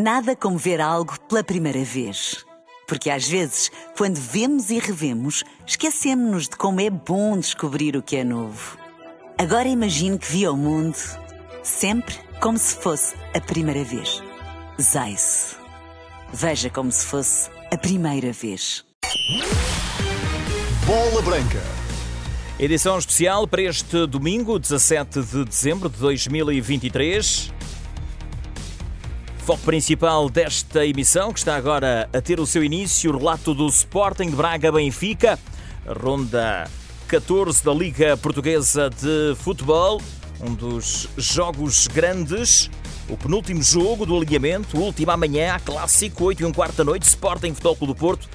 Nada como ver algo pela primeira vez. Porque às vezes, quando vemos e revemos, esquecemos-nos de como é bom descobrir o que é novo. Agora imagine que viu o mundo sempre como se fosse a primeira vez. Zais. Veja como se fosse a primeira vez. Bola Branca. Edição especial para este domingo, 17 de dezembro de 2023. Foco principal desta emissão, que está agora a ter o seu início, o relato do Sporting de Braga-Benfica, ronda 14 da Liga Portuguesa de Futebol, um dos jogos grandes. O penúltimo jogo do alinhamento, última amanhã, clássico, 8 e um quarto da noite, Sporting Futebol Clube do Porto,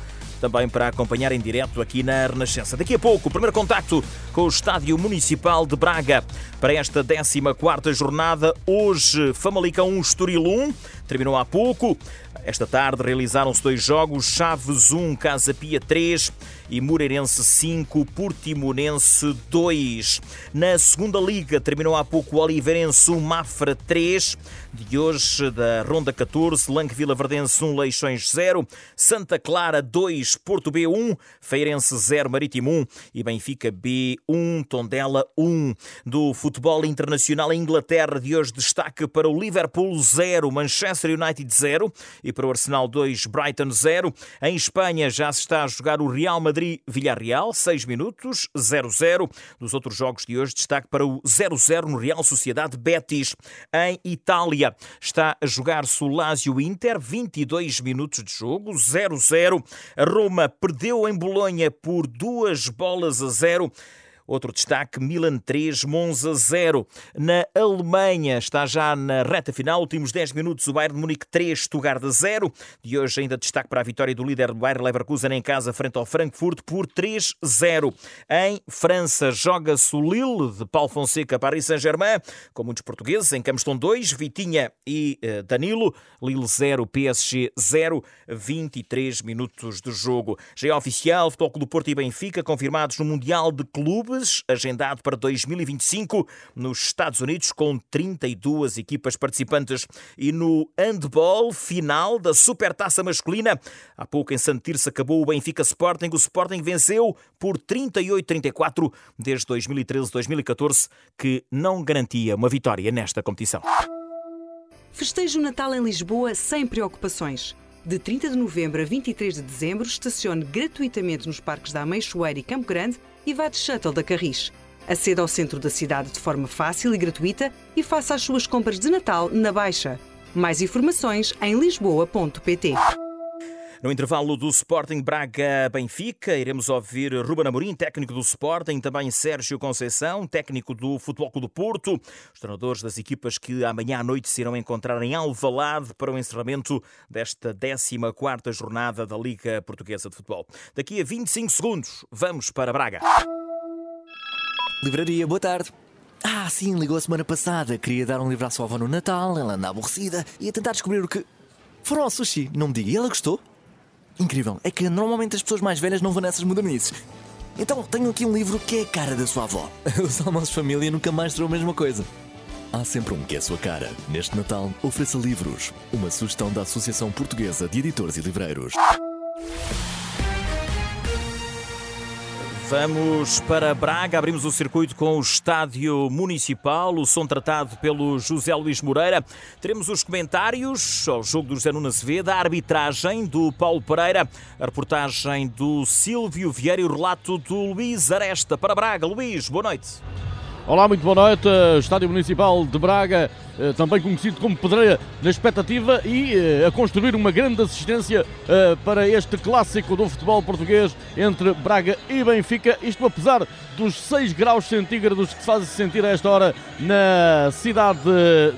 também para acompanhar em direto aqui na Renascença. Daqui a pouco, o primeiro contacto com o Estádio Municipal de Braga para esta 14 jornada. Hoje, Famalicão 1, Estoril 1, terminou há pouco. Esta tarde realizaram-se dois jogos, Chaves 1, Casa Pia 3 e Moreirense 5, Portimonense 2. Na segunda liga terminou há pouco Oliveirense 1, Mafra 3. De hoje, da Ronda 14, Lanque Vila Verdense 1, Leixões 0, Santa Clara 2, Porto B 1, Feirense 0, Marítimo 1 e Benfica B 1, Tondela 1. Do futebol internacional em Inglaterra de hoje, destaque para o Liverpool 0, Manchester United 0 e para o Arsenal 2, Brighton 0. Em Espanha já se está a jogar o Real Madrid-Villarreal, 6 minutos, 0-0. Dos outros jogos de hoje, destaque para o 0-0 no Real Sociedade Betis. Em Itália está a jogar-se o Lazio-Inter, 22 minutos de jogo, 0-0. A Roma perdeu em Bolonha por duas bolas a zero. Outro destaque, Milan 3, Monza 0. Na Alemanha está já na reta final, últimos 10 minutos, o Bayern de Munique 3, Stuttgart 0. De hoje ainda destaque para a vitória do líder do Bayern Leverkusen em casa frente ao Frankfurt por 3-0. Em França joga-se o Lille de Paulo Fonseca Paris Saint-Germain, com muitos portugueses, em Campos estão 2, Vitinha e uh, Danilo. Lille 0, PSG 0, 23 minutos de jogo. Já é oficial, Futebol do Porto e Benfica confirmados no Mundial de Agendado para 2025 nos Estados Unidos, com 32 equipas participantes. E no handball final da Supertaça Masculina, há pouco em Santirce acabou o Benfica Sporting. O Sporting venceu por 38-34 desde 2013-2014, que não garantia uma vitória nesta competição. Festeje o Natal em Lisboa sem preocupações. De 30 de novembro a 23 de dezembro, estacione gratuitamente nos parques da Ameixoeira e Campo Grande e vá de shuttle da Carris. Aceda ao centro da cidade de forma fácil e gratuita e faça as suas compras de Natal na Baixa. Mais informações em lisboa.pt. No intervalo do Sporting Braga-Benfica, iremos ouvir Ruben Amorim, técnico do Sporting, também Sérgio Conceição, técnico do Futebol Clube do Porto, os treinadores das equipas que amanhã à noite se irão encontrar em Alvalade para o encerramento desta 14ª jornada da Liga Portuguesa de Futebol. Daqui a 25 segundos, vamos para Braga. Livraria, boa tarde. Ah, sim, ligou a semana passada. Queria dar um livro à sua avó no Natal, ela anda aborrecida e a tentar descobrir o que. Foram ao sushi, não me diga. E ela gostou? Incrível, é que normalmente as pessoas mais velhas não vão nessas modernices. Então tenho aqui um livro que é a cara da sua avó. Os almoços de família nunca mais serão a mesma coisa. Há sempre um que é a sua cara. Neste Natal, ofereça livros. Uma sugestão da Associação Portuguesa de Editores e Livreiros. Vamos para Braga, abrimos o circuito com o Estádio Municipal, o som tratado pelo José Luís Moreira. Teremos os comentários ao jogo do José Nuno Azevedo, a arbitragem do Paulo Pereira, a reportagem do Silvio Vieira e o relato do Luís Aresta. Para Braga, Luís, boa noite. Olá, muito boa noite. Estádio Municipal de Braga, eh, também conhecido como Pedreira, na expectativa e eh, a construir uma grande assistência eh, para este clássico do futebol português entre Braga e Benfica. Isto apesar dos 6 graus centígrados que se fazem sentir a esta hora na cidade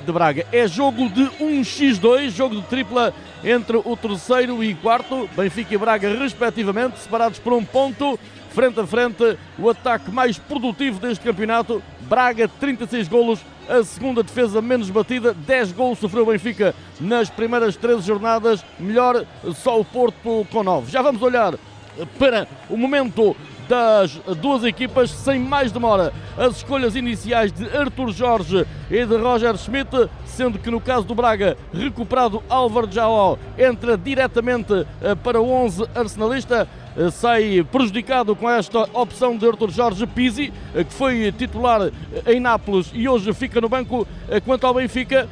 de Braga. É jogo de 1x2, jogo de tripla entre o terceiro e quarto, Benfica e Braga, respectivamente, separados por um ponto frente a frente, o ataque mais produtivo deste campeonato. Braga, 36 golos, a segunda defesa menos batida, 10 golos sofreu o Benfica nas primeiras 13 jornadas, melhor só o Porto com 9. Já vamos olhar para o momento das duas equipas sem mais demora. As escolhas iniciais de Arthur Jorge e de Roger Schmidt, sendo que no caso do Braga, recuperado Álvaro Jaló entra diretamente eh, para o 11 arsenalista. Eh, sai prejudicado com esta opção de Arthur Jorge Pizzi, eh, que foi titular em Nápoles e hoje fica no banco. Quanto ao Benfica,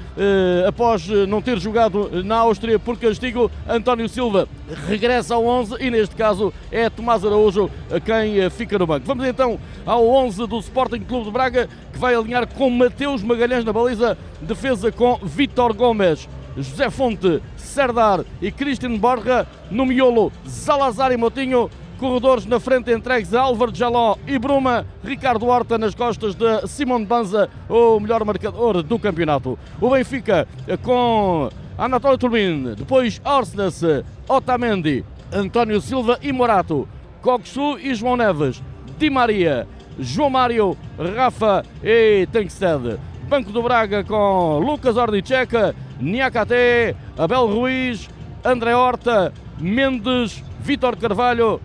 após não ter jogado na Áustria por castigo, António Silva regressa ao 11 e neste caso é Tomás Araújo quem fica no banco. Vamos então ao 11 do Sporting Clube de Braga, que vai alinhar com Mateus Magalhães na baliza, defesa com Vitor Gomes. José Fonte, Serdar e Cristian Borja. No miolo, Zalazar e Motinho. Corredores na frente entregues a Álvaro Jaló e Bruma. Ricardo Horta nas costas de Simon Banza, o melhor marcador do campeonato. O Benfica com Anatoly Turbin, depois Orsnes, Otamendi, António Silva e Morato. Coxu e João Neves. Di Maria, João Mário, Rafa e Tankstead. Banco do Braga com Lucas Ordicheca, Niakate, Abel Ruiz, André Horta, Mendes, Vitor Carvalho,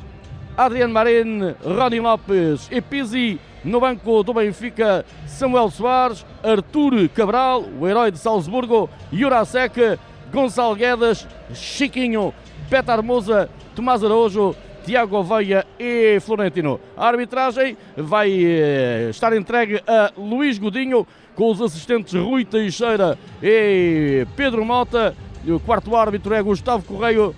Adriano Marin, Rony Lopes e Pizzi. No banco do Benfica, Samuel Soares, Artur Cabral, o herói de Salzburgo, Jurasek, Gonçalo Guedes, Chiquinho, Petar Moza, Tomás Araújo, Tiago Oveia e Florentino. A arbitragem vai eh, estar entregue a Luís Godinho, com os assistentes Rui Teixeira e Pedro Mota. O quarto árbitro é Gustavo Correia,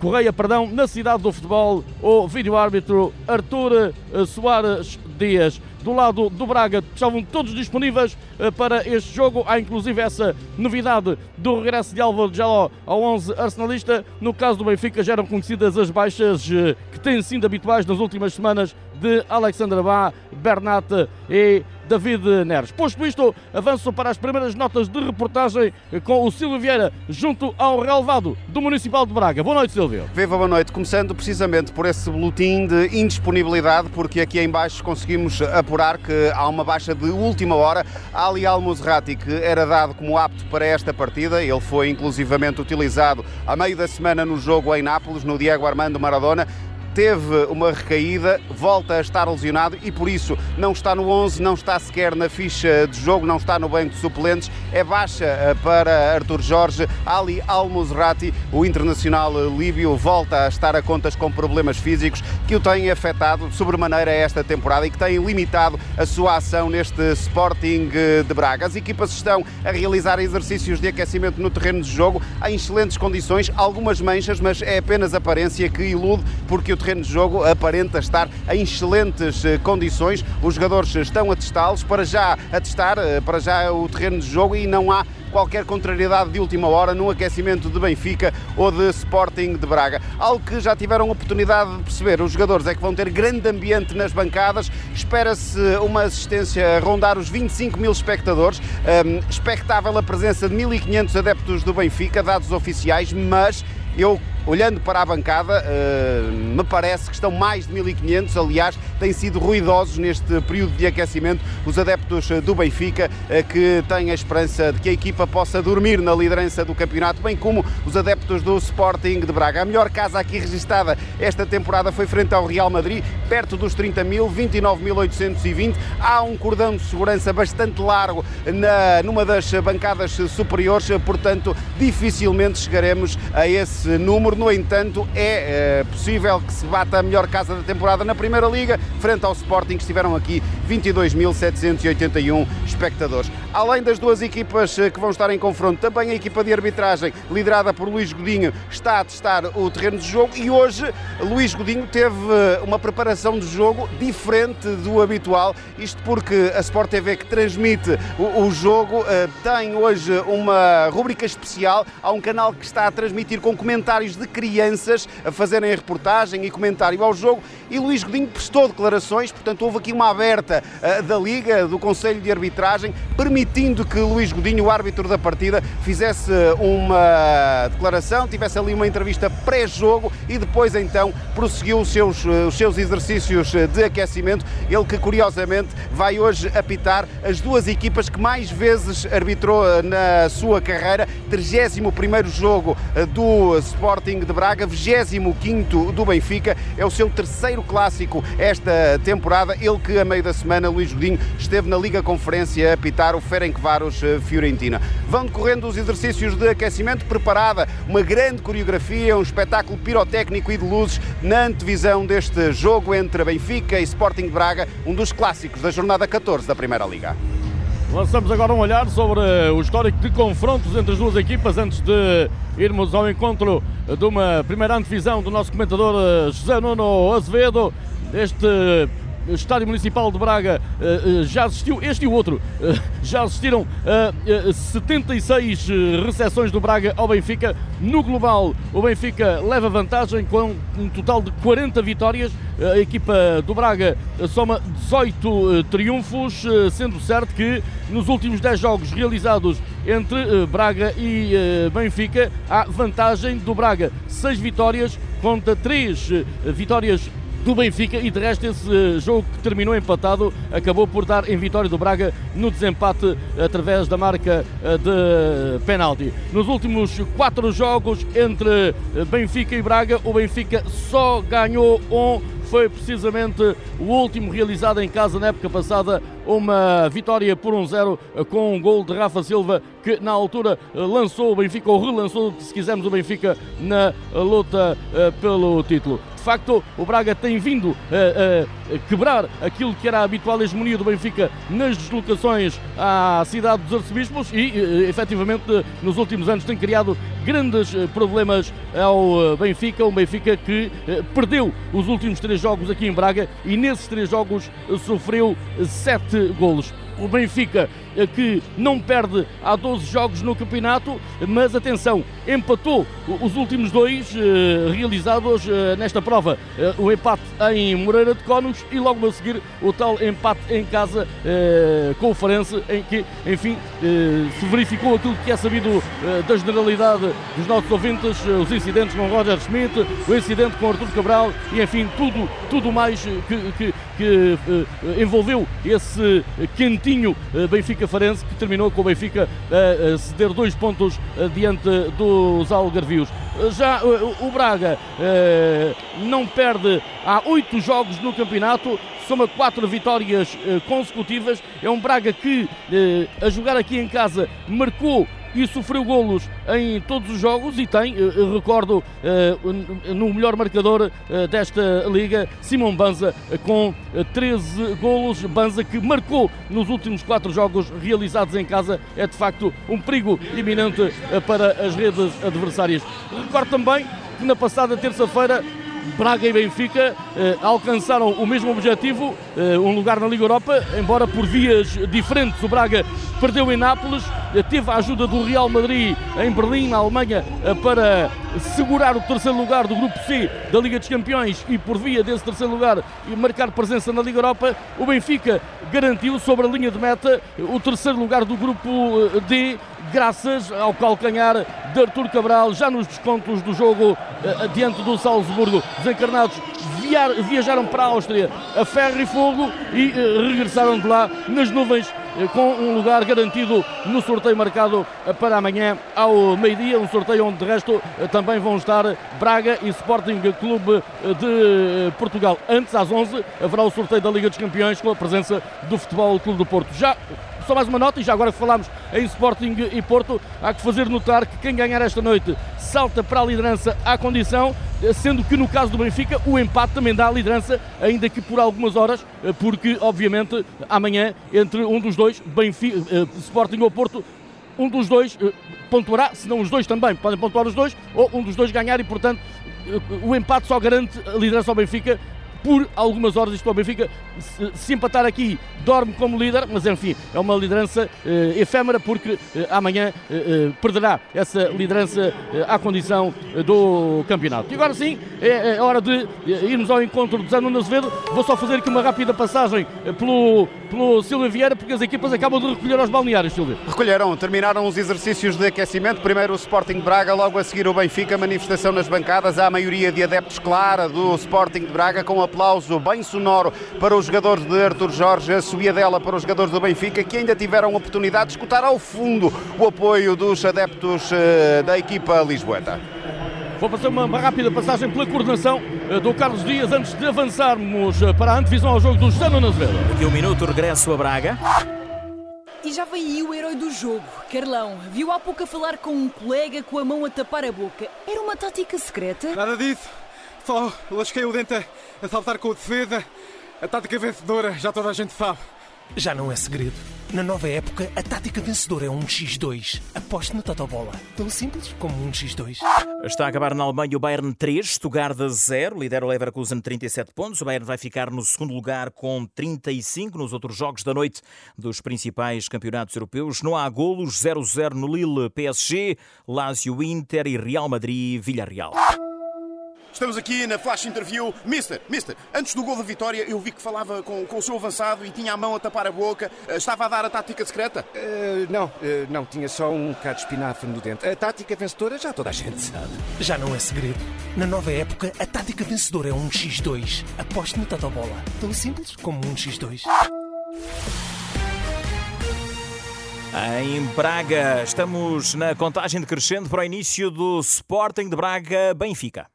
Correia perdão, na cidade do futebol, o vídeo-árbitro Artur Soares Dias. Do lado do Braga estavam todos disponíveis eh, para este jogo. Há inclusive essa novidade do regresso de Álvaro Jaló ao 11 arsenalista. No caso do Benfica já eram conhecidas as baixas eh, que têm sido habituais nas últimas semanas de Alexandre Bá, Bernat e David Neres. Posto isto, avanço para as primeiras notas de reportagem com o Silvio Vieira junto ao relevado do Municipal de Braga. Boa noite, Silvio. Viva, boa noite. Começando precisamente por esse boletim de indisponibilidade, porque aqui em baixo conseguimos apurar que há uma baixa de última hora. Ali Al-Musrati, que era dado como apto para esta partida, ele foi inclusivamente utilizado a meio da semana no jogo em Nápoles, no Diego Armando Maradona, teve uma recaída, volta a estar lesionado e por isso não está no 11, não está sequer na ficha de jogo, não está no banco de suplentes. É baixa eh, para Artur Jorge. Ali Al-Musrati, o internacional líbio, volta a estar a contas com problemas físicos que o têm afetado sobremaneira esta temporada e que têm limitado a sua ação neste Sporting de Braga. As equipas estão a realizar exercícios de aquecimento no terreno de jogo em excelentes condições, algumas manchas, mas é apenas aparência que ilude porque o terreno de jogo aparenta estar em excelentes eh, condições. Os jogadores estão a testá-los, para já a testar, eh, para já o terreno de jogo e não há qualquer contrariedade de última hora no aquecimento de Benfica ou de Sporting de Braga. Algo que já tiveram oportunidade de perceber os jogadores é que vão ter grande ambiente nas bancadas, espera-se uma assistência a rondar os 25 mil espectadores, um, expectável a presença de 1.500 adeptos do Benfica, dados oficiais, mas eu olhando para a bancada, uh, me parece que estão mais de 1500, aliás, têm sido ruidosos neste período de aquecimento os adeptos do Benfica, uh, que têm a esperança de que a equipa possa dormir na liderança do campeonato, bem como os adeptos do Sporting de Braga. A melhor casa aqui registada esta temporada foi frente ao Real Madrid, perto dos 30 mil, 29.820. Há um cordão de segurança bastante largo na, numa das bancadas superiores, portanto, dificilmente chegaremos a esse número no entanto, é, é possível que se bata a melhor casa da temporada na Primeira Liga, frente ao Sporting, que estiveram aqui 22.781 espectadores. Além das duas equipas eh, que vão estar em confronto, também a equipa de arbitragem, liderada por Luís Godinho, está a testar o terreno de jogo e hoje Luís Godinho teve eh, uma preparação de jogo diferente do habitual, isto porque a Sport TV que transmite o, o jogo eh, tem hoje uma rubrica especial, há um canal que está a transmitir com comentários de de crianças a fazerem a reportagem e comentário ao jogo e Luís Godinho prestou declarações, portanto houve aqui uma aberta direta da Liga, do Conselho de Arbitragem, permitindo que Luís Godinho, o árbitro da partida, fizesse uma declaração, tivesse ali uma entrevista pré-jogo e depois então prosseguiu os seus, os seus exercícios de aquecimento. Ele que curiosamente vai hoje apitar as duas equipas que mais vezes arbitrou na sua carreira, 31º jogo do Sporting de Braga, 25º do Benfica, é o seu terceiro clássico esta temporada, ele que a meio da semana, Luís Godinho, esteve na Liga Conferência a apitar o Ferencváros Fiorentina. Vão decorrendo os exercícios de aquecimento, preparada uma grande coreografia, um espetáculo pirotécnico e de luzes na antevisão deste jogo entre Benfica e Sporting de Braga, um dos clássicos da jornada 14 da Primeira Liga. Lançamos agora um olhar sobre o histórico de confrontos entre as duas equipas antes de irmos ao encontro de uma primeira antevisão do nosso comentador eh, José Nuno Azevedo. Este Estádio Municipal de Braga eh, eh, já assistiu, este e o outro, eh, já assistiram a 76 recepções do Braga ao Benfica. No global, o Benfica leva vantagem com um total de 40 vitórias. A equipa do Braga soma 18 triunfos, sendo certo que nos últimos 10 jogos realizados entre Braga e Benfica, há vantagem do Braga. 6 vitórias contra 3 vitórias do Benfica e de resto esse eh, jogo que terminou empatado acabou por dar em vitória do Braga no desempate através da marca eh, de penalti. Nos últimos quatro jogos entre eh, Benfica e Braga, o Benfica só ganhou um foi precisamente o último realizado em casa na época passada, uma vitória por 1-0 com um gol de Rafa Silva que na altura lançou o Benfica, ou relançou, se quisermos, o Benfica na luta pelo título facto, o Braga tem vindo a, a, quebrar aquilo que era a habitual hegemonia do Benfica nas deslocações à cidade dos arcebispos e, eh, efetivamente, nos últimos anos tem criado grandes eh, problemas ao eh, Benfica. Um Benfica que perdeu os últimos três jogos aqui em Braga e nesses três jogos sofreu sete golos o Benfica que não perde há 12 jogos no campeonato, mas atenção, empatou os últimos dois eh, realizados eh, nesta prova. Eh, o empate em Moreira de Cónugos e logo a seguir o tal empate em casa com o Farense, em que, enfim, se verificou aquilo que é sabido da generalidade dos nossos ouvintes, os incidentes com Roger Schmidt, o incidente com Artur Cabral e, enfim, tudo, tudo mais que, que, que envolveu esse quentinho Benfica Benfica Farense, que terminou com o Benfica a ceder dois pontos eh, diante dos Algarvios. Já eh, o Braga eh, não perde há oito jogos no campeonato, soma quatro vitórias consecutivas. É um Braga que, a jogar aqui em casa, marcou e sofreu golos em todos os jogos e tem, eh, eh, recordo, eh, no melhor marcador desta liga, Simão Banza com 13 golos. Banza que marcou nos últimos quatro jogos realizados em casa é de facto um perigo iminente para as redes adversárias. Recordo também que na passada terça-feira Braga e Benfica eh, alcançaram o mesmo objetivo, eh, um lugar na Liga Europa, embora por vias diferentes. O Braga perdeu em Nápoles, eh, teve a ajuda do Real Madrid em Berlim, na Alemanha, eh, para segurar o terceiro lugar do Grupo C da Liga dos Campeões e por via desse terceiro lugar e marcar presença na Liga Europa. O Benfica garantiu sobre a linha de meta o terceiro lugar do Grupo eh, D graças ao calcanhar de Artur Cabral, já nos descontos do jogo diante do Salzburgo. Os encarnados viar, viajaram para a Áustria a ferro e fogo e regressaram de lá nas nuvens com um lugar garantido no sorteio marcado para amanhã ao meio-dia, um sorteio onde de resto também vão estar Braga e Sporting Clube de Portugal. Antes, às 11, haverá o sorteio da Liga dos Campeões com a presença do Futebol Clube do Porto. Já só mais uma nota, e já agora que falámos em Sporting e Porto, há que fazer notar que quem ganhar esta noite salta para a liderança à condição, sendo que no caso do Benfica o empate também dá a liderança, ainda que por algumas horas, porque obviamente amanhã entre um dos dois, Benfica, eh, Sporting ou Porto, um dos dois eh, pontuará, se não os dois também podem pontuar os dois, ou um dos dois ganhar e portanto eh, o empate só garante a liderança ao Benfica por algumas horas. Isto para o Benfica, se, empatar aqui, dorme como líder, mas enfim, é uma liderança eh, efêmera porque eh, amanhã eh, perderá essa liderança à condição do campeonato. E agora sim, é, é hora de irmos ao encontro do Zé Nuno Azevedo. Vou só fazer aqui uma rápida passagem pelo, pelo Silvio Vieira, porque as equipas acabam de recolher aos balneários, Silvio. Recolheram, terminaram os exercícios de aquecimento. Primeiro o Sporting de Braga, logo a seguir o Benfica, manifestação nas bancadas. Há a maioria de adeptos clara do Sporting de Braga, com aplauso bem sonoro para os jogadores de Artur Jorge, a subida dela para os jogadores do Benfica, que ainda tiveram a oportunidade de escutar ao fundo o apoio dos adeptos eh, da equipa lisboeta. Vou fazer uma, uma, rápida passagem pela coordenação eh, do Carlos Dias antes de avançarmos eh, para a antevisão ao jogo do José Azevedo. Daqui um minuto regresso a Braga. E já vem aí o herói do jogo, Carlão. Viu há pouco a falar com um colega com a mão a tapar a boca. Era uma tática secreta? Nada disso. Só lasquei o dente a saltar com o defesa. A tática vencedora, já toda a gente sabe. Já não é segredo. Na nova época, a tática vencedora é um X2. Aposte na Totobola. Tão simples como um X2. Está a acabar na Alemanha o Bayern 3, Stuttgart 0. Lidera o Leverkusen 37 pontos. O Bayern vai ficar no segundo lugar com 35 nos outros jogos da noite dos principais campeonatos europeus. Não há golos. 0-0 no Lille PSG, Lazio Inter e Real Madrid Villarreal. Estamos aqui na flash interview. Mister, Mister, antes do gol da vitória, eu vi que falava com, com o seu avançado e tinha a mão a tapar a boca. Eh, estava a dar a tática secreta? Uh, não, uh, não, tinha só um bocado de espinafre no dente. A tática vencedora já toda a gente sabe. Já não é segredo. Na nova época, a tática vencedora é um X2. Aposte no Totobola. Tão simples como um X2. Em Braga, estamos na contagem decrescente para o início do Sporting de Braga Benfica.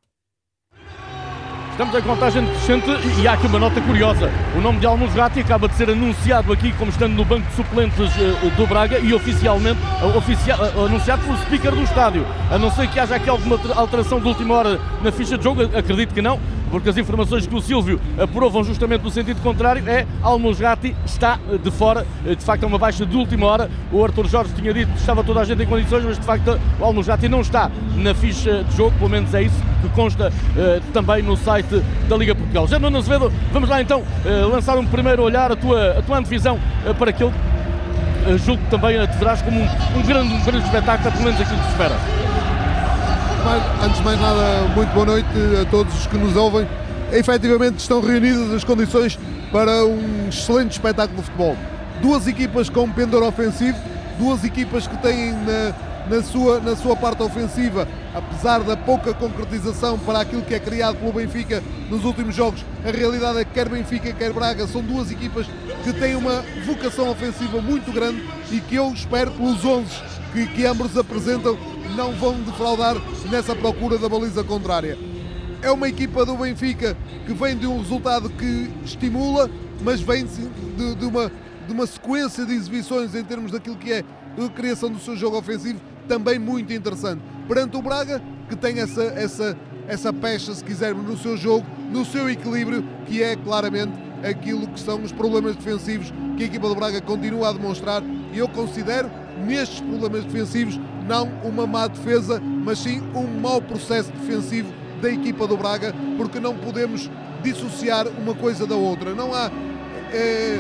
Estamos em contagem decrescente e há aqui uma nota curiosa. O nome de Almozrati acaba de ser anunciado aqui como estando no banco de suplentes eh, do Braga e oficialmente oficia, eh, anunciado pelo speaker do estádio. A não ser que haja aqui alguma alteração de última hora na ficha de jogo, acredito que não, porque as informações que o Silvio aprovam justamente no sentido contrário é Almozrati está eh, de fora, de facto é uma baixa de última hora. O Arthur Jorge tinha dito que estava toda a gente em condições, mas de facto o Almozrati não está na ficha de jogo, pelo menos é isso que consta uh, também no site da Liga Portugal. Já Nuno Azevedo, vamos lá então uh, lançar um primeiro olhar, a tua, a tua antevisão uh, para aquilo uh, julgo que também te verás como um, um, grande, um grande espetáculo, pelo menos aquilo que se espera. Antes de mais nada, muito boa noite a todos os que nos ouvem. Efetivamente estão reunidas as condições para um excelente espetáculo de futebol. Duas equipas com pendor ofensivo, duas equipas que têm na, na sua, na sua parte ofensiva, apesar da pouca concretização para aquilo que é criado pelo Benfica nos últimos jogos, a realidade é que quer Benfica, quer Braga são duas equipas que têm uma vocação ofensiva muito grande e que eu espero pelos 11 que, que ambos apresentam não vão defraudar nessa procura da baliza contrária. É uma equipa do Benfica que vem de um resultado que estimula, mas vem de, de uma, de uma sequência de exibições em termos daquilo que é a criação do seu jogo ofensivo também muito interessante. Perante o Braga, que tem essa, essa, essa pecha, se quisermos, no seu jogo, no seu equilíbrio, que é claramente aquilo que são os problemas defensivos que a equipa do Braga continua a demonstrar. E eu considero, nestes problemas defensivos, não uma má defesa, mas sim um mau processo defensivo da equipa do Braga, porque não podemos dissociar uma coisa da outra. Não há é,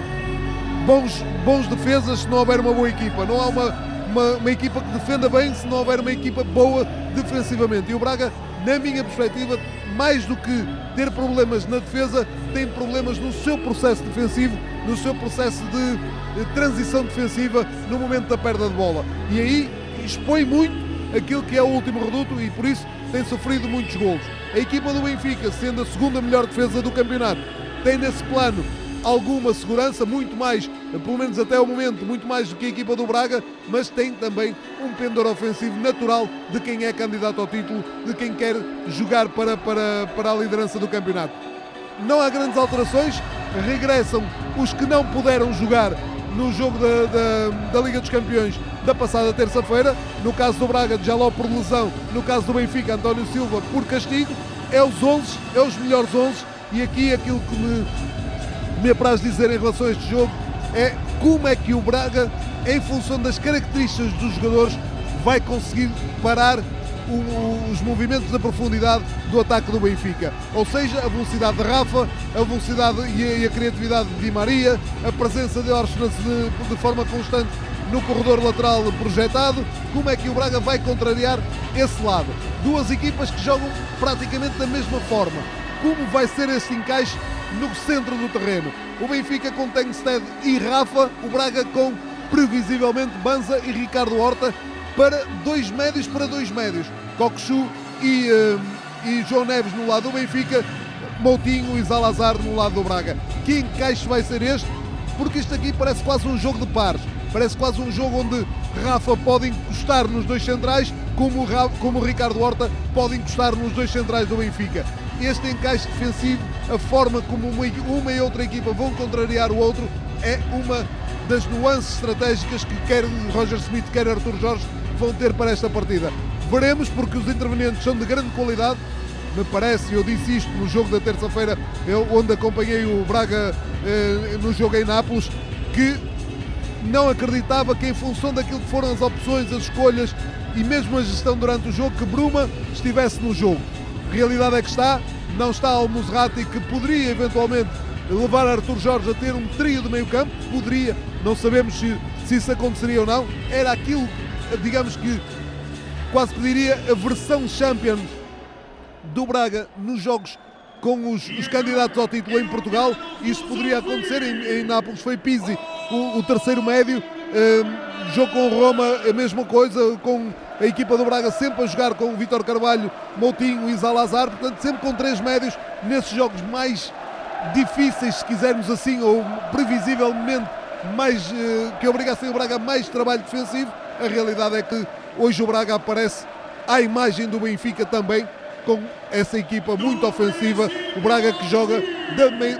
bons, bons defesas se não houver uma boa equipa. Não há uma uma, uma equipa que defenda bem se não houver uma equipa boa defensivamente. E o Braga, na minha perspectiva, mais do que ter problemas na defesa, tem problemas no seu processo defensivo, no seu processo de, de transição defensiva no momento da perda de bola. E aí expõe muito aquilo que é o último reduto e por isso tem sofrido muitos golos. A equipa do Benfica, sendo a segunda melhor defesa do campeonato, tem nesse plano alguma segurança, muito mais, pelo menos até o momento, muito mais do que a equipa do Braga, mas tem também um pendor ofensivo natural de quem é candidato ao título, de quem quer jogar para, para, para a liderança do campeonato. Não há grandes alterações, regressam os que não puderam jogar no jogo da, da, da Liga dos Campeões da passada terça-feira. No caso do Braga, Jaló por lesão. No caso do Benfica, António Silva por castigo. É os 11, é os melhores 11. E aqui aquilo que me me apraz dizer em relação a este jogo é como é que o Braga, em função das características dos jogadores, vai conseguir parar os movimentos da profundidade do ataque do Benfica. Ou seja, a velocidade de Rafa, a velocidade e a, criatividade de Di Maria, a presença de Orsnes de, de forma constante no corredor lateral projetado. Como é que o Braga vai contrariar esse lado? Duas equipas que jogam praticamente da mesma forma. Como vai ser esse encaixe no centro do terreno? O Benfica com Tengsted e Rafa, o Braga com previsivelmente Banza e Ricardo Horta para dois médios para dois médios. Coxu e, uh, e João Neves no lado do Benfica, Moutinho e Zalazar no lado do Braga. Que encaixe vai ser este? Porque isto aqui parece quase um jogo de pares. Parece quase um jogo onde Rafa pode encostar nos dois centrais, como, como Ricardo Horta pode encostar nos dois centrais do Benfica. Este encaixe defensivo, a forma como uma e outra equipa vão contrariar o outro, é uma das nuances estratégicas que quer Roger Smith, quer Arthur Jorge vão ter para esta partida. Veremos, porque os intervenientes são de grande qualidade. Me parece, eu disse isto no jogo da terça-feira, onde acompanhei o Braga eh, no jogo em Nápoles, que não acreditava que, em função daquilo que foram as opções, as escolhas e mesmo a gestão durante o jogo, que Bruma estivesse no jogo. Realidade é que está, não está ao Musrati, que poderia eventualmente levar Arthur Jorge a ter um trio de meio campo, poderia, não sabemos se, se isso aconteceria ou não, era aquilo, digamos que, quase que diria, a versão Champions do Braga nos jogos com os, os, candidatos ao título em Portugal. Isso poderia acontecer. Em, em Nápoles foi Pizzi o, o terceiro médio. Um, jogo com Roma, a mesma coisa, com a equipa do Braga sempre a jogar com o Vitor Carvalho, Moutinho e Zalazar, portanto, sempre com três médios nesses jogos mais difíceis, se quisermos assim, ou previsivelmente mais uh, que obrigassem o Braga a mais trabalho defensivo. A realidade é que hoje o Braga aparece à imagem do Benfica também, com essa equipa muito ofensiva. O Braga que joga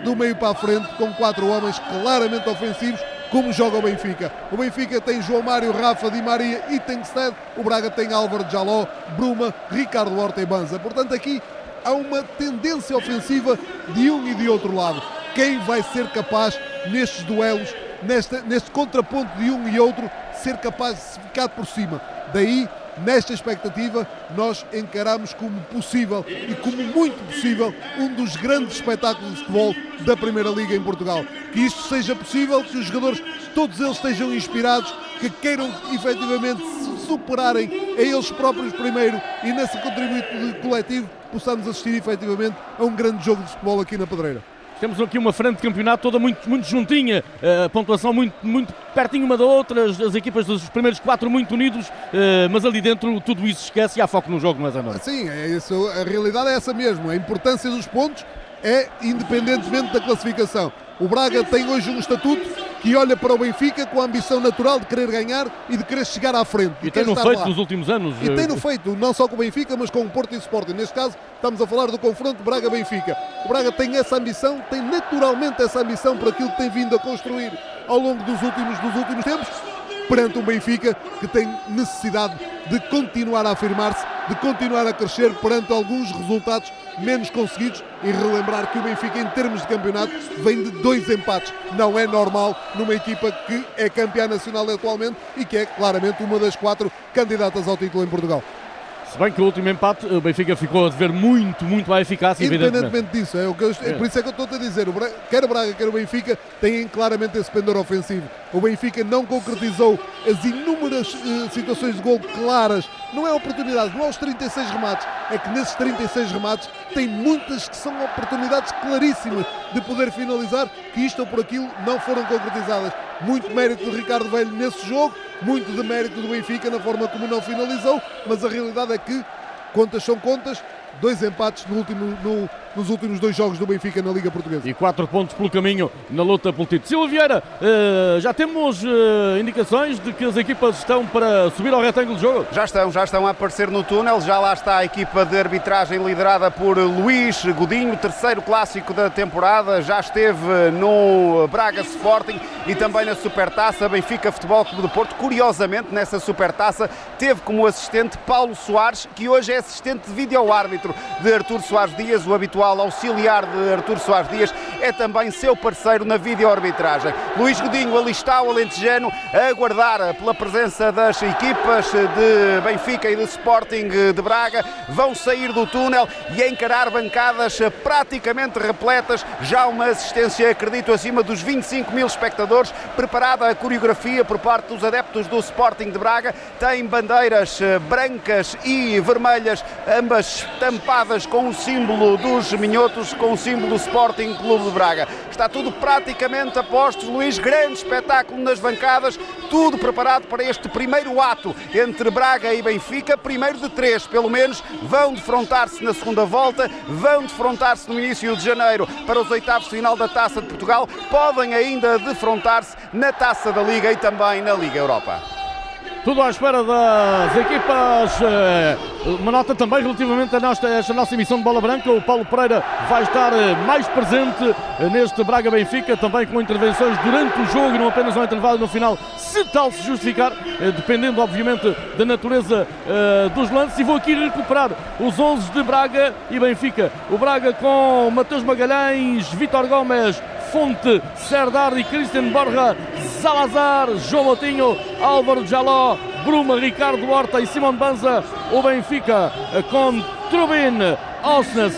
do meio para a frente, com quatro homens claramente ofensivos, como joga o Benfica. O Benfica tem João Mário, Rafa, Di Maria e Tengsted. O Braga tem Álvaro Jaló, Bruma, Ricardo Horta e Banza. Portanto, aqui há uma tendência ofensiva de um e de outro lado. Quem vai ser capaz, nestes duelos, neste, contraponto de um e outro, ser capaz de ficar por cima? Daí nesta expectativa, nós encaramos como possível e como muito possível um dos grandes espetáculos de futebol da Primeira Liga em Portugal. Que isto seja possível, que os jogadores, todos eles estejam inspirados, que queiram efetivamente se superarem a eles próprios primeiro e nesse contributo coletivo possamos assistir efetivamente a um grande jogo de futebol aqui na Pedreira. Temos aqui uma frente de campeonato toda muito, muito juntinha, a pontuação muito, muito pertinho uma da outra, as, as equipas dos primeiros quatro muito unidos, eh, mas ali dentro tudo isso esquece e há foco no jogo, não é, Zanoni? Sim, é isso, a realidade é essa mesmo, a importância dos pontos é independentemente da classificação. O Braga tem hoje um estatuto que olha para o Benfica com a ambição natural de querer ganhar e de querer chegar à frente. E tem-no feito lá. nos últimos anos. E tem-no eh, feito, não só com o Benfica, mas com o Porto e o Sporting. Neste caso, estamos a falar do confronto Braga-Benfica. O Braga tem essa ambição, tem naturalmente essa ambição para aquilo que tem vindo a construir ao longo dos últimos, dos últimos tempos perante um Benfica que tem necessidade de continuar a afirmar-se, de continuar a crescer perante alguns resultados menos conseguidos e relembrar que o Benfica, em termos de campeonato, vem de dois empates. Não é normal numa equipa que é campeã nacional atualmente e que é claramente uma das quatro candidatas ao título em Portugal. Se bem que o último empate, o Benfica ficou a dever muito, muito à eficácia, Independentemente disso, é, o que eu, é. por isso é que eu estou a dizer, quer o Braga, quer o Benfica têm claramente esse pendor ofensivo. O Benfica não concretizou as inúmeras uh, situações de gol claras, não é oportunidades, não é os 36 remates, é que nesses 36 remates tem muitas que são oportunidades claríssimas de poder finalizar, que isto ou por aquilo não foram concretizadas. Muito mérito do Ricardo Velho nesse jogo, muito de mérito do Benfica na forma como não finalizou, mas a realidade é que contas são contas, dois empates no último, no, nos últimos dois jogos do Benfica na Liga Portuguesa. E quatro pontos pelo caminho na luta pelo título. Silva Vieira, uh, já temos uh, indicações de que as equipas estão para subir ao retângulo de jogo? Já estão, já estão a aparecer no túnel. Já lá está a equipa de arbitragem liderada por Luís Godinho, terceiro clássico da temporada. Já esteve no Braga Sporting e também na Supertaça Benfica Futebol Clube do Porto. Curiosamente, nessa Supertaça, teve como assistente Paulo Soares, que hoje é assistente de vídeo árbitro de Artur Soares Dias, o habitual pessoal auxiliar de Artur Soares Dias, é também seu parceiro na vídeo-arbitragem. Luís Godinho ali está, o alentejano, a aguardar pela presença das equipas de Benfica e de Sporting de Braga. Vão sair do túnel e encarar bancadas praticamente repletas. Já uma assistência, acredito, acima dos 25 mil espectadores. Preparada a coreografia por parte dos adeptos do Sporting de Braga. Tem bandeiras brancas e vermelhas, ambas tampadas com o símbolo dos minhotos, com o símbolo do Sporting Clube de Braga. Está tudo praticamente a postos, Luís. Grande espetáculo nas bancadas, tudo preparado para este primeiro ato entre Braga e Benfica. Primeiro de três, pelo menos, vão defrontar-se na segunda volta, vão defrontar-se no início de janeiro para os oitavos de final da Taça de Portugal. Podem ainda defrontar-se na Taça da Liga e também na Liga Europa. Tudo à espera das equipas. Eh, uma nota também relativamente a esta, esta nossa emissão de bola branca. O Paulo Pereira vai estar eh, mais presente eh, neste Braga Benfica, também com intervenções durante o jogo não apenas um intervalo no final, se tal se justificar, dependendo obviamente da natureza dos lances. E vou aqui recuperar os 11 de Braga e Benfica. O Braga com Mateus Magalhães, Vitor Gomes, Fonte, Serdar e Cristian Borja, Salazar, João Moutinho, Álvaro Jaló, Bruma, Ricardo Horta e Simão Banza. O Benfica com Trubin, Osnes,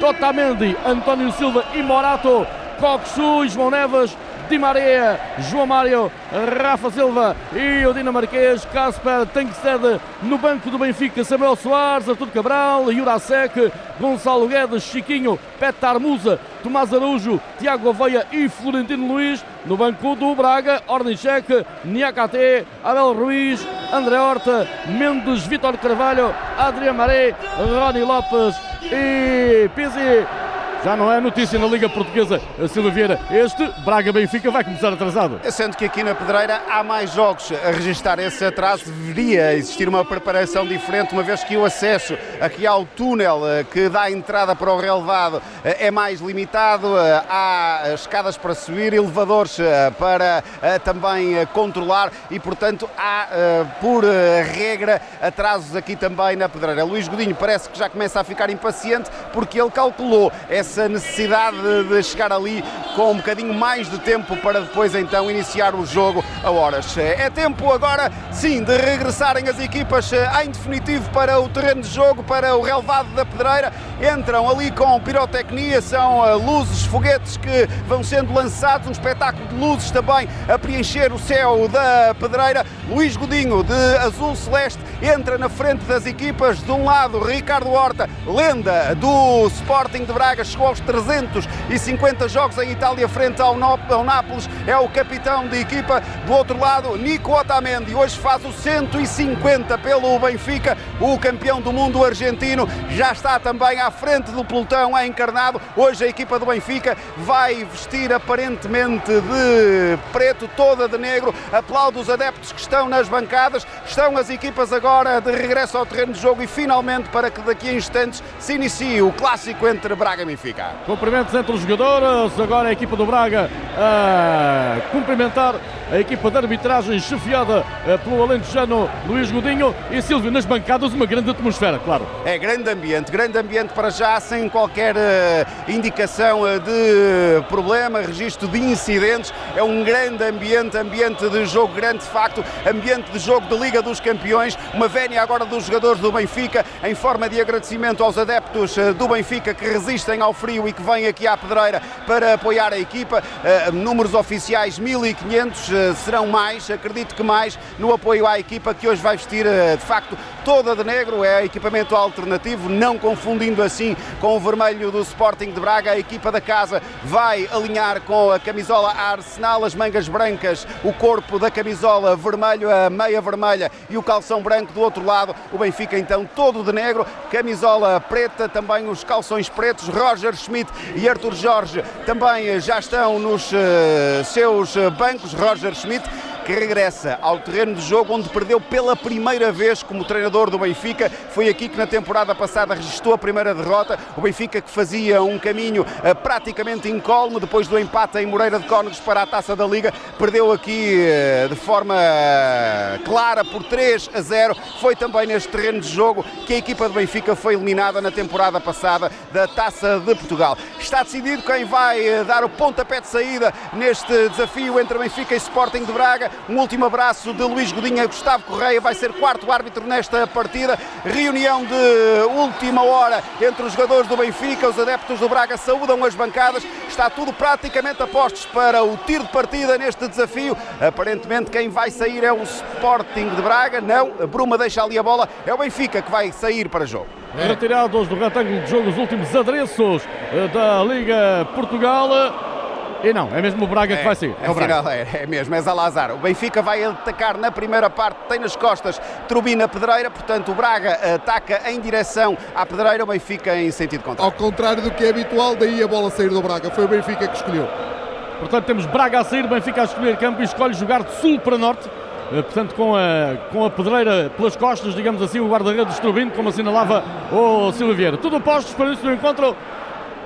Totamendi, António Silva e Morato, Coxu, João Neves, Di Maria, João Mário, Rafa Silva e o dinamarquês Casper Tankstead no banco do Benfica, Samuel Soares, Artur Cabral, Jurasek, Gonçalo Guedes, Chiquinho, Petar Musa, Tomás Araújo, Tiago Aveia e Florentino Luiz no banco do Braga, Ornichek, Niakate, Abel Ruiz, André Horta, Mendes, Vitor Carvalho, Adriano Maré, Rony Lopes e Pizzi. Já não é notícia na Liga Portuguesa, Silva Vieira. Este Braga-Benfica vai começar atrasado. Sendo que aqui na Pedreira há mais jogos a registrar esse atraso, deveria existir uma preparação diferente, uma vez que o acesso aqui ao túnel eh, que dá entrada para o relevado eh, é mais limitado. Eh, há escadas para subir, elevadores para também controlar e, portanto, há, por regra, atrasos aqui também na Pedreira. Luís Godinho parece que já começa a ficar impaciente porque ele calculou essa essa necessidade de chegar ali com um bocadinho mais de tempo para depois então iniciar o jogo a horas. É tempo agora, sim, de regressarem as equipas eh, em definitivo para o terreno de jogo, para o relevado da Pedreira. Entram ali com pirotecnia, são eh, luzes, foguetes que vão sendo lançados, um espetáculo de luzes também a preencher o céu da Pedreira. Luís Godinho, de azul celeste, entra na frente das equipas. De um lado, Ricardo Horta, lenda do Sporting de Braga, chegou aos 350 jogos em Itália frente ao, ao Nápoles, é o capitão de equipa. Do outro lado, Nico Otamendi, hoje faz o 150 pelo Benfica, o campeão do mundo argentino, já está também à frente do pelotão, é encarnado. Hoje a equipa do Benfica vai vestir aparentemente de preto, toda de negro. Aplaudo os adeptos que estão nas bancadas. Estão as equipas agora de regresso ao terreno de jogo e finalmente para que daqui a instantes se inicie o clássico entre Braga e Benfica. Benfica. Cumprimentos entre os jogadores, agora a equipa do Braga a cumprimentar a equipa de arbitragem chefiada eh, pelo alentejano Luís Godinho e Silvio nas bancadas, uma grande atmosfera, claro. É grande ambiente, grande ambiente para já, sem qualquer uh, indicação uh, de problema, registro de incidentes. É um grande ambiente, ambiente de jogo grande de facto, ambiente de jogo de Liga dos Campeões. Uma vénia agora dos jogadores do Benfica, em forma de agradecimento aos adeptos do Benfica que resistem ao frio e que vêm aqui à Pedreira para apoiar a equipa. números oficiais 1500 serão mais, acredito que mais, no apoio à equipa que hoje vai vestir eh, de facto toda de negro, é equipamento alternativo, não confundindo assim com o vermelho do Sporting de Braga. A equipa da casa vai alinhar com a camisola Arsenal, as mangas brancas, o corpo da camisola vermelho, a meia vermelha e o calção branco do outro lado. O Benfica então todo de negro, camisola preta, também os calções pretos. Roger Schmidt e Arthur Jorge também já estão nos uh, seus bancos. Roger Schmidt que regressa ao terreno de jogo onde perdeu pela primeira vez como treinador do Benfica. Foi aqui que na temporada passada registrou a primeira derrota. O Benfica que fazia um caminho uh, praticamente incólume depois do empate em Moreira de Cónegos para a Taça da Liga. Perdeu aqui uh, de forma uh, clara por 3 a 0. Foi também neste terreno de jogo que a equipa do Benfica foi eliminada na temporada passada da Taça de Portugal. Está decidido quem vai dar o pontapé de saída neste desafio entre Benfica e Sporting de Braga. Um último abraço de Luís Godinha. Gustavo Correia vai ser quarto árbitro nesta partida. Reunião de última hora entre os jogadores do Benfica. Os adeptos do Braga saúdam as bancadas. Está tudo praticamente a postos para o tiro de partida neste desafio. Aparentemente quem vai sair é o Sporting de Braga. Não, a Bruma deixa ali a bola. É o Benfica que vai sair para jogo. Retirados do retângulo de jogo os últimos adereços eh, da Liga Portugal. E não, é mesmo o Braga é, que vai sair. É, o Braga. É, é mesmo, é Zalazar. O Benfica vai atacar na primeira parte, tem nas costas Trubina Pedreira, portanto o Braga ataca em direção à Pedreira, o Benfica em sentido contrário. Ao contrário do que é habitual, daí a bola sair do Braga. Foi o Benfica que escolheu. Portanto, temos Braga a sair, Benfica a escolher campo e escolhe jogar de sul para norte. Portanto, com a, com a pedreira pelas costas, digamos assim, o guarda-redes Trubino, como assinalava o Silvio Vieira. Tudo postos para isso do encontro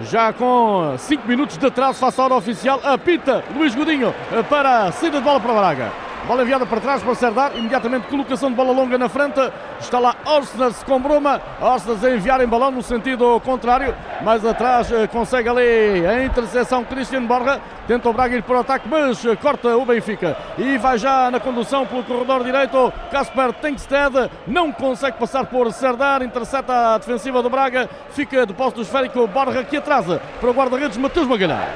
já com 5 minutos de atraso face à hora oficial, apita Luís Godinho para a saída de bola para Braga. Bola enviada para trás para Serdar, imediatamente colocação de bola longa na frente. Está lá Orsnes com Bruma. Orsnes a enviar em balão no sentido contrário. Mais atrás eh, consegue ali a interseção Cristiano Borja. Tenta o Braga ir para o ataque, mas eh, corta o Benfica. E vai já na condução pelo corredor direito. Casper Tenkstead não consegue passar por Serdar. Intercepta a defensiva do Braga. Fica de posto do esférico Borja que atrasa para o guarda-redes Matheus Magalhães.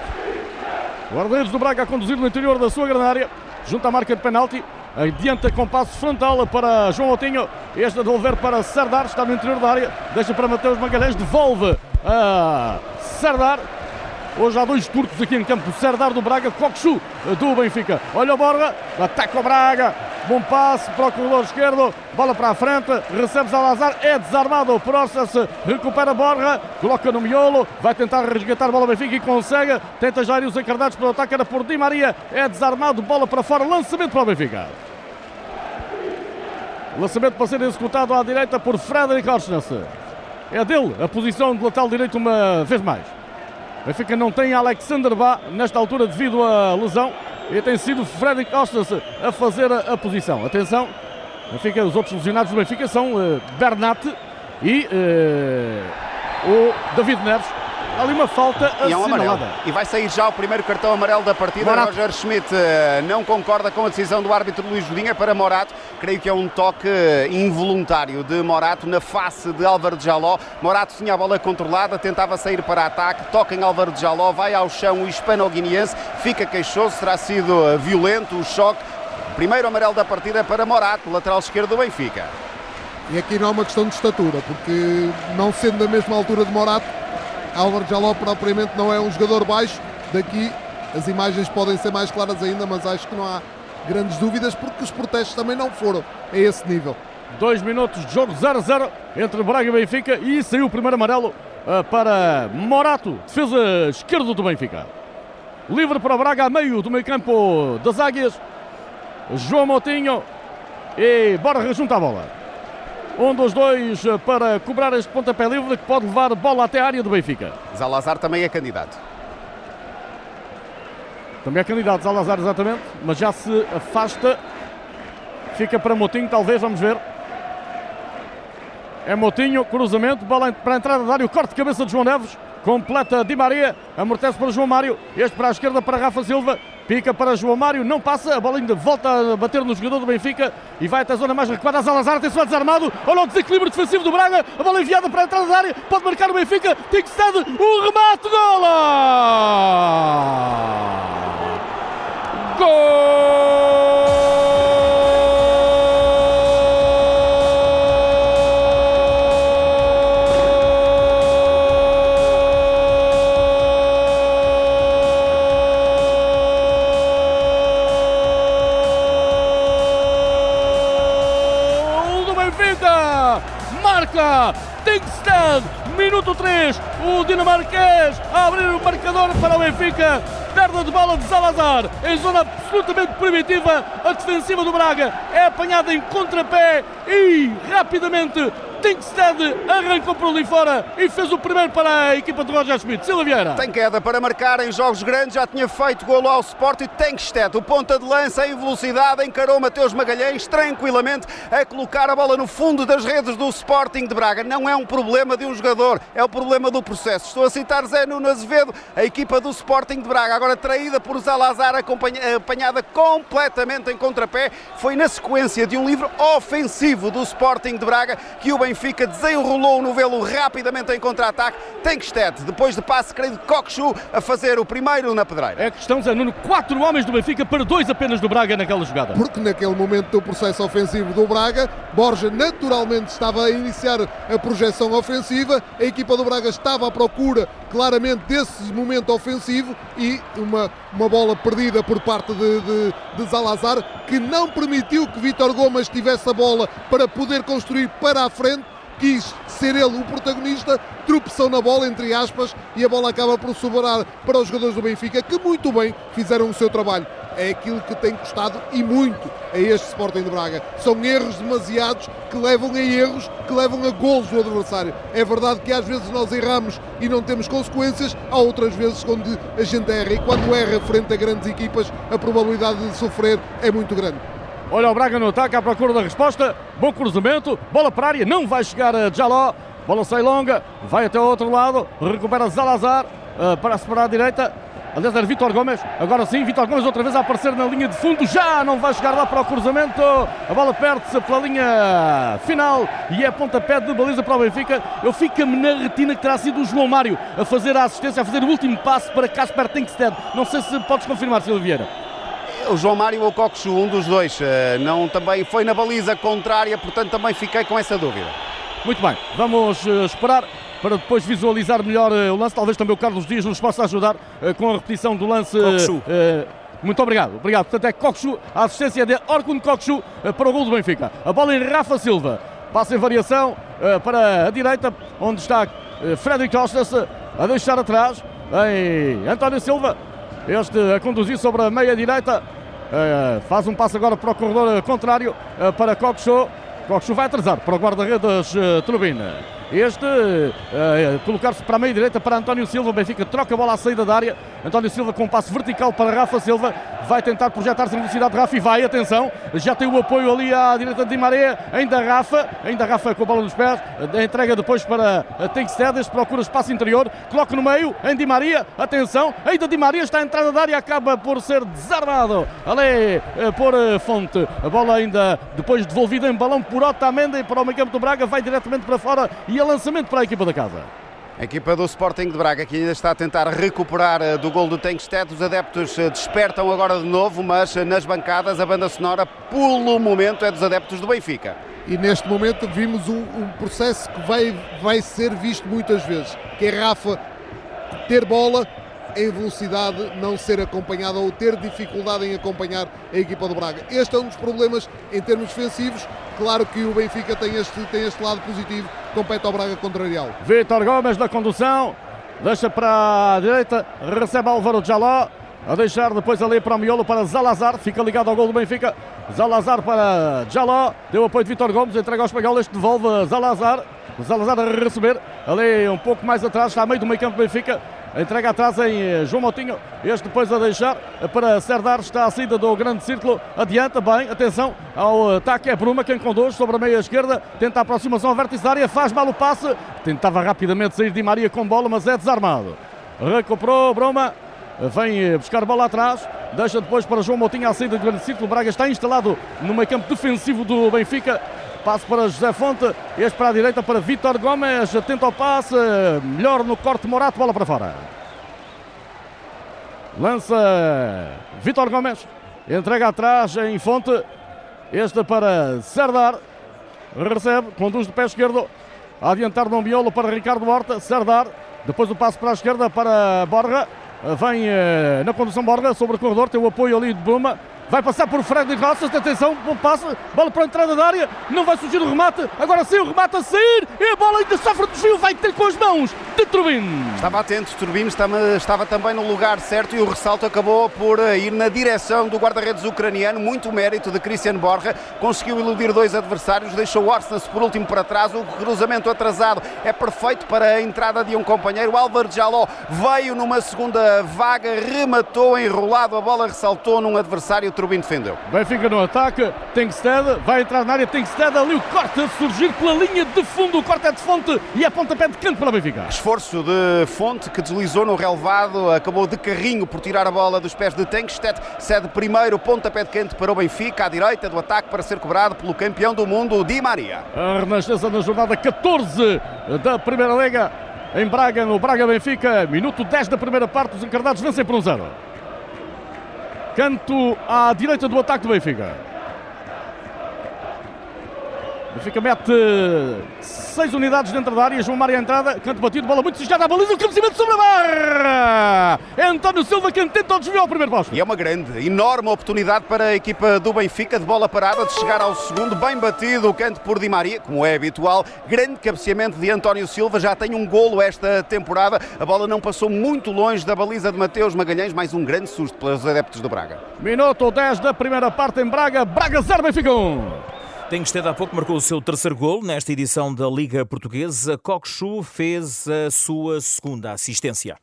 Guarda-redes do Braga a conduzir no interior da sua grande junto à marca de penalti. Adianta com passo frontal para João Otinho. Este a devolver para Serdar, está no interior da área. Deixa para Mateus Magalhães, devolve a Serdar. Hoje há dois turcos aqui em campo. Serdar do Braga, Coxu do Benfica. Olha o Borga, ataca o Braga. Bom passe para o corredor esquerdo, bola para a frente, recebe Zalazar, é desarmado. Por Orsas, recupera Borja, coloca no miolo, vai tentar resgatar a bola Benfica e consegue, tenta já ir os encarnados para o ataque, era por Di Maria, é desarmado, bola para fora, lançamento para o Benfica. Lançamento para ser executado à direita por Frederic Orsnes. É dele a posição de lateral direito uma vez mais. Benfica não tem Alexander Bá nesta altura devido à lesão. E tem sido Frederic Ostas a fazer a, a, posição. Atenção, Benfica, os outros lesionados do Benfica são uh, Bernat e uh, o David Neves. Ali uma falta e é um assinalada. E vai sair já o primeiro cartão amarelo da partida. Morato. Roger Schmidt uh, não concorda com a decisão do árbitro Luís Godinha para Morato. Creio que é um toque involuntário de Morato na face de Álvaro de Jaló. Morato tinha a bola controlada, tentava sair para ataque, toca em Álvaro de Jaló, vai ao chão o hispano-guineense, fica queixoso, terá sido violento o choque. Primeiro amarelo da partida para Morato, lateral esquerdo do Benfica. E aqui não é uma questão de estatura, porque não sendo da mesma altura de Morato, Álvaro Jaló propriamente não é um jogador baixo. Daqui as imagens podem ser mais claras ainda, mas acho que não há grandes dúvidas porque os protestos também não foram a esse nível. Dois minutos de jogo 0-0 entre Braga e Benfica e saiu o primeiro amarelo uh, para Morato, defesa esquerdo do Benfica. Livre para Braga a meio do meio campo das Águias. João Motinho e Borja junta a bola. Um dos dois para cobrar este pontapé livre que pode levar bola até a área do Benfica. Zalazar também é candidato. Também é candidato Zalazar, exatamente, mas já se afasta. Fica para Motinho, talvez, vamos ver. É Motinho, cruzamento, bola para a entrada da área, o corte de cabeça de João Neves. Completa Di Maria, amortece para João Mário, este para a esquerda para Rafa Silva, pica para João Mário, não passa, a bola ainda volta a bater no jogador do Benfica e vai até a zona mais recuada, Zalazar, atenção desarmado, olha o desequilíbrio defensivo do Braga, a bola enviada para a entrada da área, pode marcar o Benfica, tem que estar o remate, gola! Marca. Tengsted, minuto 3, o dinamarquês a abrir o marcador para o Benfica, perda de bola de Salazar, em zona absolutamente primitiva, a defensiva do Braga é apanhada em contrapé e rapidamente Tinkstead arrancou por ali fora e fez o primeiro para a equipa de Roger Schmidt. Silva Vieira. Tem queda para marcar em jogos grandes, já tinha feito golo ao Sport e Tankstead, o ponta de lança em velocidade, encarou Mateus Magalhães tranquilamente a colocar a bola no fundo das redes do Sporting de Braga. Não é um problema de um jogador, é o problema do processo. Estou a citar Zé Nuno Azevedo, a equipa do Sporting de Braga, agora traída por Zalazar, apanhada completamente em contrapé. Foi na sequência de um livro ofensivo do Sporting de Braga que o Benfica desenrolou o novelo rapidamente em contra-ataque. Tenkstedt, depois de passe, creio de Cockchu, a fazer o primeiro na pedreira. É questão, Zé Nuno, quatro homens do Benfica para dois apenas do Braga naquela jogada. Porque naquele momento do processo ofensivo do Braga, Borja naturalmente estava a iniciar a projeção ofensiva, a equipa do Braga estava à procura claramente desse momento ofensivo e uma, uma bola perdida por parte de, de, de Zalazar que não permitiu que Vítor Gomes tivesse a bola para poder construir para a frente quis ser ele o protagonista, tropeçou na bola, entre aspas, e a bola acaba por sobrar para os jogadores do Benfica, que muito bem fizeram o seu trabalho. É aquilo que tem custado e muito a este Sporting de Braga. São erros demasiados que levam a erros, que levam a golos do adversário. É verdade que às vezes nós erramos e não temos consequências, há outras vezes quando a gente erra e quando erra frente a grandes equipas, a probabilidade de sofrer é muito grande. Olha o Braga no ataque à procura da resposta. Bom cruzamento. Bola para a área. Não vai chegar a Jaló. Bola sai longa. Vai até o outro lado. Recupera Zalazar. Uh, para separar a direita. Aliás, era Vitor Gomes. Agora sim, Vitor Gomes outra vez a aparecer na linha de fundo. Já não vai chegar lá para o cruzamento. A bola perde-se pela linha final e é pontapé de baliza para o Benfica. Eu fico-me na retina que terá sido o João Mário a fazer a assistência, a fazer o último passo para Casper Tinkstead. Não sei se podes confirmar, Silvio Vieira o João Mário ou o Coxu, um dos dois, não também foi na baliza contrária, portanto também fiquei com essa dúvida. Muito bem, vamos esperar para depois visualizar melhor o lance. Talvez também o Carlos Dias nos possa ajudar com a repetição do lance. Coxu. Muito obrigado, obrigado. Portanto, é Coxu, a assistência de Orkun Coxu para o gol do Benfica. A bola em Rafa Silva, passa em variação para a direita, onde está Frederic Costas a deixar atrás em António Silva. Este a conduzir sobre a meia direita. Faz um passo agora para o corredor contrário para Coxo. Coxo vai atrasar para o guarda-redes Turbina. Este uh, colocar-se para a meia direita para António Silva. Benfica troca a bola à saída da área. António Silva com um passo vertical para Rafa Silva. Vai tentar projetar-se em velocidade de Rafa e vai. Atenção, já tem o apoio ali à direita de Di Maria. Ainda Rafa, ainda Rafa com a bola nos pés. A entrega depois para Tenkstead. Procura espaço interior. Coloca no meio em Di Maria. Atenção, ainda Di Maria está à entrada da área. Acaba por ser desarmado ali por Fonte. A bola ainda depois devolvida em balão por Otamendi para o meio campo do Braga. Vai diretamente para fora e a lançamento para a equipa da casa. A equipa do Sporting de Braga que ainda está a tentar recuperar do gol do Tenkstedt. Os adeptos despertam agora de novo, mas nas bancadas a banda sonora, pelo momento, é dos adeptos do Benfica. E neste momento vimos um, um processo que vai, vai ser visto muitas vezes, que é Rafa ter bola em velocidade, não ser acompanhado ou ter dificuldade em acompanhar a equipa do Braga. Este é um dos problemas em termos defensivos. Claro que o Benfica tem este, tem este lado positivo, compete ao Braga contrarial. Vitor Gomes na condução, deixa para a direita, recebe Álvaro Jaló, a deixar depois ali para o miolo para Zalazar, fica ligado ao gol do Benfica. Zalazar para Jaló, deu apoio de Vitor Gomes, entrega ao espanhol, este devolve Zalazar. Zalazar a receber, ali um pouco mais atrás, está a meio do meio campo do Benfica. Entrega atrás em João Moutinho. Este depois a deixar para Serdar. Está à saída do grande círculo. Adianta bem. Atenção ao ataque. É Bruma quem conduz sobre a meia esquerda. Tenta a aproximação área. Faz mal o passe. Tentava rapidamente sair Di Maria com bola, mas é desarmado. Recuperou Bruma. Vem buscar bola atrás. Deixa depois para João Moutinho à saída do grande círculo. Braga está instalado no meio campo defensivo do Benfica. Passe para José Fonte, este para a direita para Vítor Gomes, atento ao passe, melhor no corte Morato, bola para fora. Lança Vítor Gomes, entrega atrás em Fonte, este para Serdar, recebe, conduz de pé esquerdo, a adiantar Dom Biolo para Ricardo Horta, Serdar, depois o passe para a esquerda para Borja, vem na condução Borja sobre o corredor, tem o apoio ali de Bruma, Vai passar por Fred Rossas, atenção, bom passe, bola para a entrada da área, não vai surgir o remate, agora sim o remate a sair, e a bola ainda sofre desvio, feita com as mãos de Turbin. Estava atento, Turbin estava, estava também no lugar certo e o ressalto acabou por eh, ir na direção do guarda-redes ucraniano. Muito mérito de Christian Borja. Conseguiu iludir dois adversários, deixou Orsnas por último para trás. O cruzamento atrasado é perfeito para a entrada de um companheiro. Álvaro Jaló veio numa segunda vaga, rematou enrolado, a bola ressaltou num adversário. Turbin defendeu. Benfica no ataque, Tengsted vai entrar na área, Tengsted ali o corte a surgir pela linha de fundo. O corte é de fonte e é pontapé de canto para o Benfica. Esforço de fonte que deslizou no relevado, acabou de carrinho por tirar a bola dos pés de Tengsted. Cede primeiro pontapé de canto para o Benfica, à direita do ataque para ser cobrado pelo campeão do mundo, Di Maria. A renascença na jornada 14 da Primeira Liga. Em Braga, no Braga Benfica, minuto 10 da primeira parte, os encarnados vencem por um zero. Canto à direita do ataque do Benfica. Benfica mete seis unidades dentro da área. João Mário à entrada. Canto batido, bola muito desviada à baliza. O cabeceamento sobre a barra. É António Silva quem tenta o desvio ao primeiro posto. E é uma grande, enorme oportunidade para a equipa do Benfica de bola parada de chegar ao segundo. Bem batido o canto por Di Maria, como é habitual. Grande cabeceamento de António Silva. Já tem um golo esta temporada. A bola não passou muito longe da baliza de Mateus Magalhães. Mais um grande susto pelos adeptos do Braga. Minuto 10 da primeira parte em Braga. Braga 0, Benfica 1. Tengsted há pouco marcou o seu terceiro gol nesta edição da Liga Portuguesa. Cockchu fez a sua segunda assistência.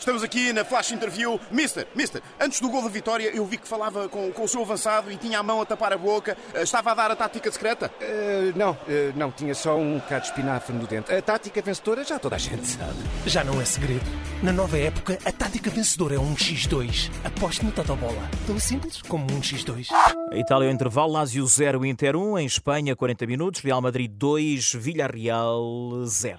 Estamos aqui na Flash Interview. Mister, Mister, antes do gol da vitória, eu vi que falava com, com o seu avançado e tinha a mão a tapar a boca. Eh, Estava a dar a tática secreta? Uh, não, uh, não, tinha só um bocado de espinafre no dente. A tática vencedora já toda a gente sabe. Já não é segredo. Na nova época, a tática vencedora é um X2. Aposte no Totobola. Tão simples como um X2. A Itália ao intervalo, Lazio 0, Inter 1. Em Espanha, 40 minutos. Real Madrid 2, Villarreal 0.